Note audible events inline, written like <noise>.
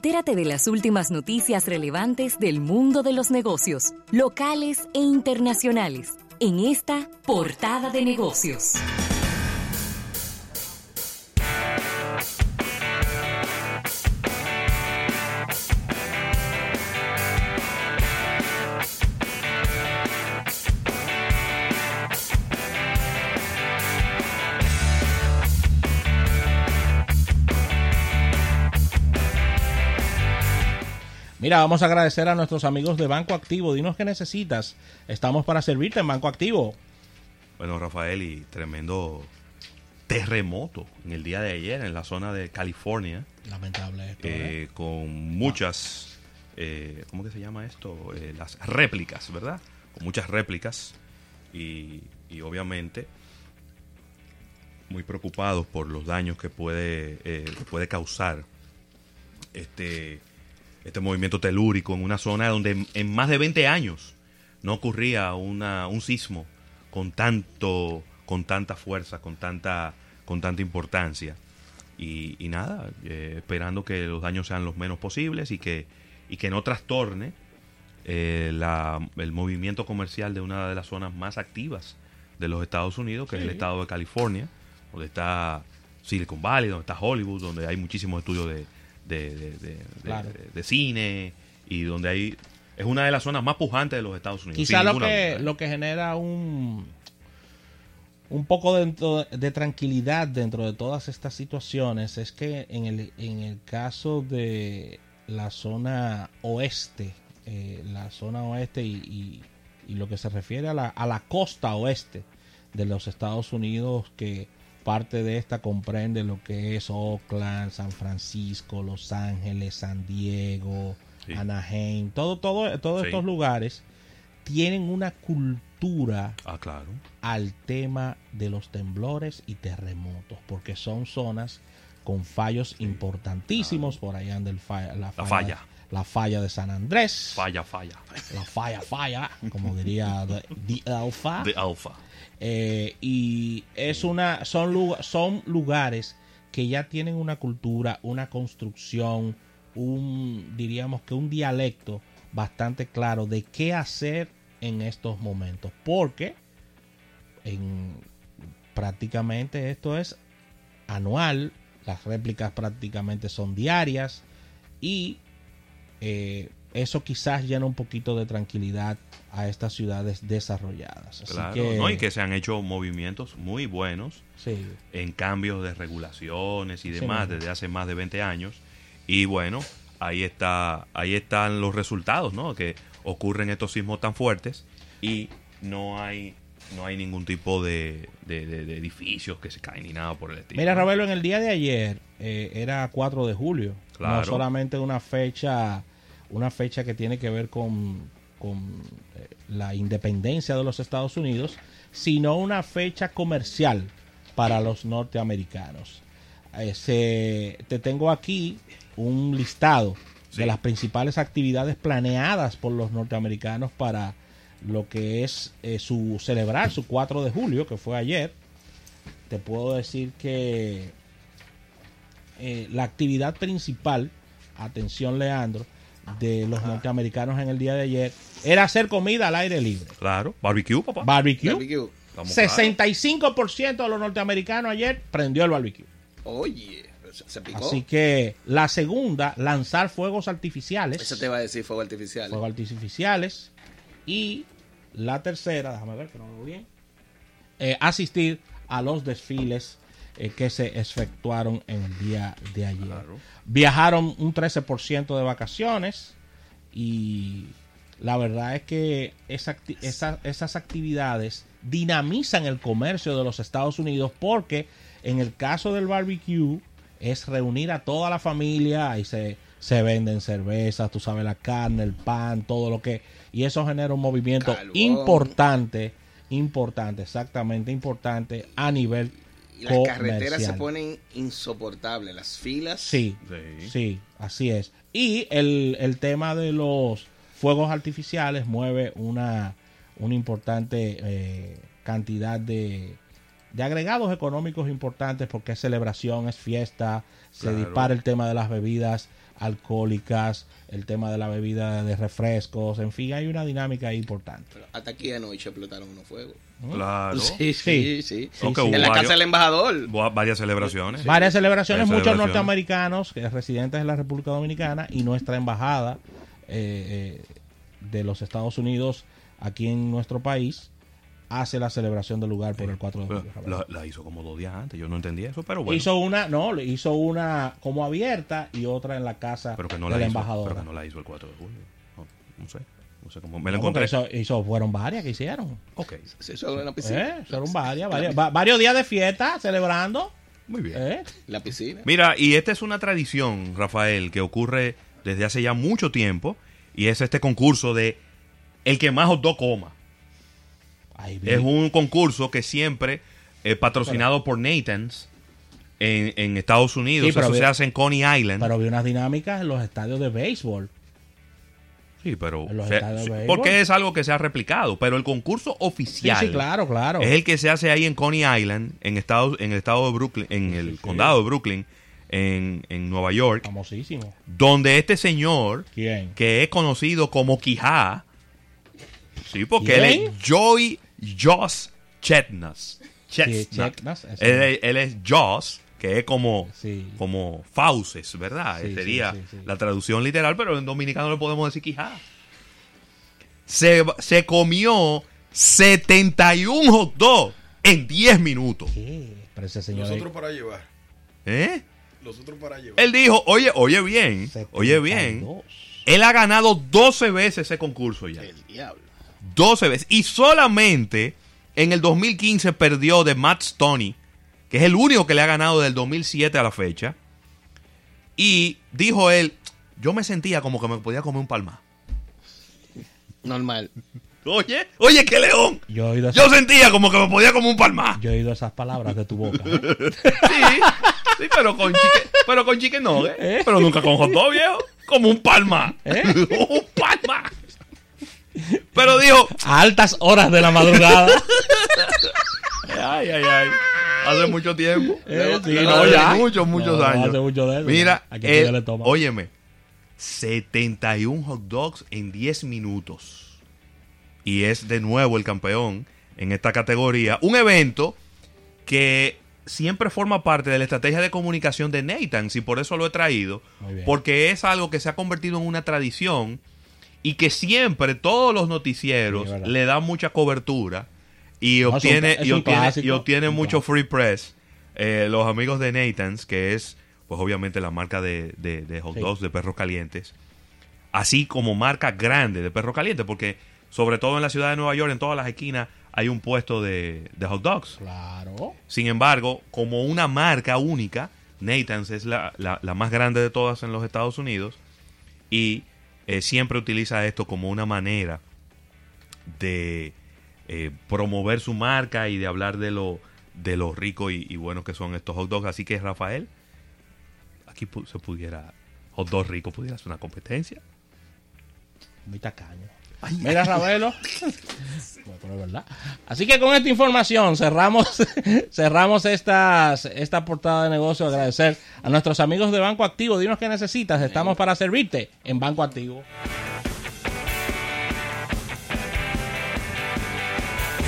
Entérate de las últimas noticias relevantes del mundo de los negocios, locales e internacionales, en esta portada de negocios. Mira, vamos a agradecer a nuestros amigos de Banco Activo. Dinos qué necesitas. Estamos para servirte en Banco Activo. Bueno, Rafael, y tremendo terremoto en el día de ayer en la zona de California. Lamentable esto. eh, con muchas, eh, ¿cómo que se llama esto? Eh, las réplicas, ¿verdad? Con muchas réplicas y, y obviamente muy preocupados por los daños que puede, que puede causar este, este movimiento telúrico en una zona donde en, más de 20 años no ocurría una, un sismo con tanto con tanta fuerza, con tanta con tanta importancia. Y, y nada, eh, esperando que los daños sean los menos posibles y que, y que no trastorne eh, la- el movimiento comercial de una de las zonas más activas de los Estados Unidos, que es el estado de California, donde está Silicon Valley, donde está Hollywood, donde hay muchísimos estudios de, de, de- de- Claro. cine y donde hay... Es una de las zonas más pujantes de los Estados Unidos. Quizá lo que, duda. lo que genera un, un poco dentro de tranquilidad dentro de todas estas situaciones es que en el, en el caso de la zona oeste, eh, la zona oeste y, y- y lo que se refiere a la, a la costa oeste de los Estados Unidos, que parte de esta comprende lo que es Oakland, San Francisco, Los Ángeles, San Diego, Sí. Anaheim, todo, todo, todos Sí. estos lugares tienen una cultura Ah, claro. al tema de los temblores y terremotos, porque son zonas con fallos importantísimos. Por allá anda el fa- la, falla, falla. La falla de San Andrés, Falla, falla. la falla, falla, como diría The, The Alpha. De Alpha. Eh, y es una son, son lugares que ya tienen una cultura, una construcción, un diríamos que un dialecto bastante claro de qué hacer en estos momentos, porque en prácticamente esto es anual, las réplicas prácticamente son diarias y eh, eso quizás llena un poquito de tranquilidad a estas ciudades desarrolladas. Así Claro. que, ¿no? Y que se han hecho movimientos muy buenos sí, en cambios de regulaciones y demás desde hace más de 20 años. Y bueno, ahí está ahí están los resultados, ¿no? Que ocurren estos sismos tan fuertes y no hay no hay ningún tipo de, de- de- de edificios que se caen ni nada por el estilo. Mira, Ravelo, en el día de ayer eh, era 4 de julio. No solamente una fecha, una fecha que tiene que ver con, con, eh, la independencia de los Estados Unidos, sino una fecha comercial para los norteamericanos. Eh, se- te tengo aquí un listado Sí. de las principales actividades planeadas por los norteamericanos para lo que es eh, su celebrar su 4 de julio, que fue ayer te puedo decir que eh, la actividad principal, atención Leandro, de los norteamericanos en el día de ayer era hacer comida al aire libre. Claro, barbecue, papá. Barbecue. Barbecue. Estamos claros. 65% de los norteamericanos ayer prendió el barbecue. Oye, se, se picó. Así que la segunda, lanzar fuegos artificiales. Eso te va a decir fuego artificial. fuegos artificiales. Y la tercera, déjame ver que no lo veo bien, eh, asistir a los desfiles eh, que se efectuaron en el día de ayer. Claro. Viajaron un 13% de vacaciones y la verdad es que esa acti- esa- esas actividades dinamizan el comercio de los Estados Unidos porque en el caso del barbecue es reunir a toda la familia y se, se venden cervezas, tú sabes, la carne, el pan, todo lo que... Y eso genera un movimiento importante, importante, exactamente importante a nivel y las carreteras se ponen insoportables. Las filas. Sí, Sí. sí, así es. Y el, el tema de los fuegos artificiales mueve una, una importante eh, cantidad de, de agregados económicos importantes porque es celebración, es fiesta, se Claro. dispara el tema de las bebidas alcohólicas, el tema de la bebida de refrescos, en fin, hay una dinámica ahí importante. Pero hasta aquí anoche explotaron unos fuegos. Claro. Sí, sí, sí. Aunque hubo En la casa del embajador. Varias celebraciones. Varias celebraciones, Varias muchos celebraciones. norteamericanos que residentes de la República Dominicana y nuestra embajada eh, eh, de los Estados Unidos aquí en nuestro país hace la celebración del lugar por el 4 de julio. La, la hizo como dos días antes. Yo no entendía eso, pero bueno. Hizo una, no, le hizo una como abierta y otra en la casa pero que no de la la hizo. embajadora. Pero que no la hizo el 4 de julio. No, no sé. No sé cómo. Me No, porque encontré. Eso, hizo- fueron varias que hicieron. Ok. Se hizo en la piscina. Eh, fueron varias, varias- va- varios días de fiesta celebrando. Muy bien. eh. La piscina. Mira, y esta es una tradición, Rafael, que ocurre desde hace ya mucho tiempo. Y es este concurso de el que más hot dog coma. Es un concurso que siempre es patrocinado por Nathan's en, en Estados Unidos. Sí, pero Eso se hace en Coney Island. Pero vi unas dinámicas en los estadios de béisbol. sí, pero en los se- estadios de sí, béisbol. porque es algo que se ha replicado. Pero el concurso Sí, oficial sí, claro, claro. es el que se hace ahí en Coney Island, en Estados, en el estado de Brooklyn, en el sí. condado de Brooklyn, en, en Nueva York, Famosísimo. donde este señor ¿Quién? que es conocido como Quijá. Sí, porque ¿Quién? él es Joey Joss Chetnas. Chetnas. Él, es- él es Joss, que es como, Sí. como fauces, ¿verdad? Sí, Sería sí, sí, sí. la traducción literal, pero en dominicano le podemos decir Quijá. Se, se comió 71 hot dogs en 10 minutos. ¿Qué? Pero ese señor. Los ahí- otros para llevar. ¿Eh? Los otros para llevar. Él dijo, oye, oye bien, oye bien. 72. Él ha ganado 12 veces ese concurso ya. El diablo. 12 veces. Y solamente en el 2015 perdió de Matt Stoney, que es el único que le ha ganado del 2007 a la fecha. Y dijo él, yo me sentía como que me podía comer un palma. Normal. Oye, oye, qué león. Yo he oído Yo sentía como que me podía comer un palma. yo he oído esas palabras de tu boca. ¿eh? <laughs> Sí, sí, pero con chicken, pero con chicken nugget. ¿Eh? Pero nunca con hot dog, viejo. Como un palma. ¿Eh? <laughs> un palma. Pero dijo, A altas horas de la madrugada. Ay, ay, ay. Hace mucho tiempo. Eh, sí, no, ya. muchos, muchos No, años. hace mucho de eso, Mira, él- estómago. óyeme, 71 hot dogs en 10 minutos. Y es de nuevo el campeón en esta categoría. Un evento que siempre forma parte de la estrategia de comunicación de Nathan, y por eso lo he traído, porque es algo que se ha convertido en una tradición y que siempre todos los noticieros le dan mucha cobertura y No, es un- obtiene, es y un obtiene, clásico, y obtiene mucho free press. Eh, los amigos de Nathan's, que es pues obviamente la marca de, de, de hot Sí. dogs de perros calientes, así como marca grande de perros calientes, porque sobre todo en la ciudad de Nueva York, en todas las esquinas, hay un puesto de, de hot dogs. Claro. Sin embargo, como una marca única, Nathan's es la, la- la más grande de todas en los Estados Unidos y eh, siempre utiliza esto como una manera de eh, promover su marca y de hablar de lo, de lo rico y, y que son estos hot dogs. Así que, Rafael, aquí se pudiera, hot dog rico, pudiera ser una competencia. Muy tacaño. Mira, Ravelo. Verdad. Así que con esta información cerramos, <laughs> cerramos estas, esta portada de negocio. Agradecer a nuestros amigos de Banco Activo. Dinos qué necesitas. Estamos para servirte en Banco Activo.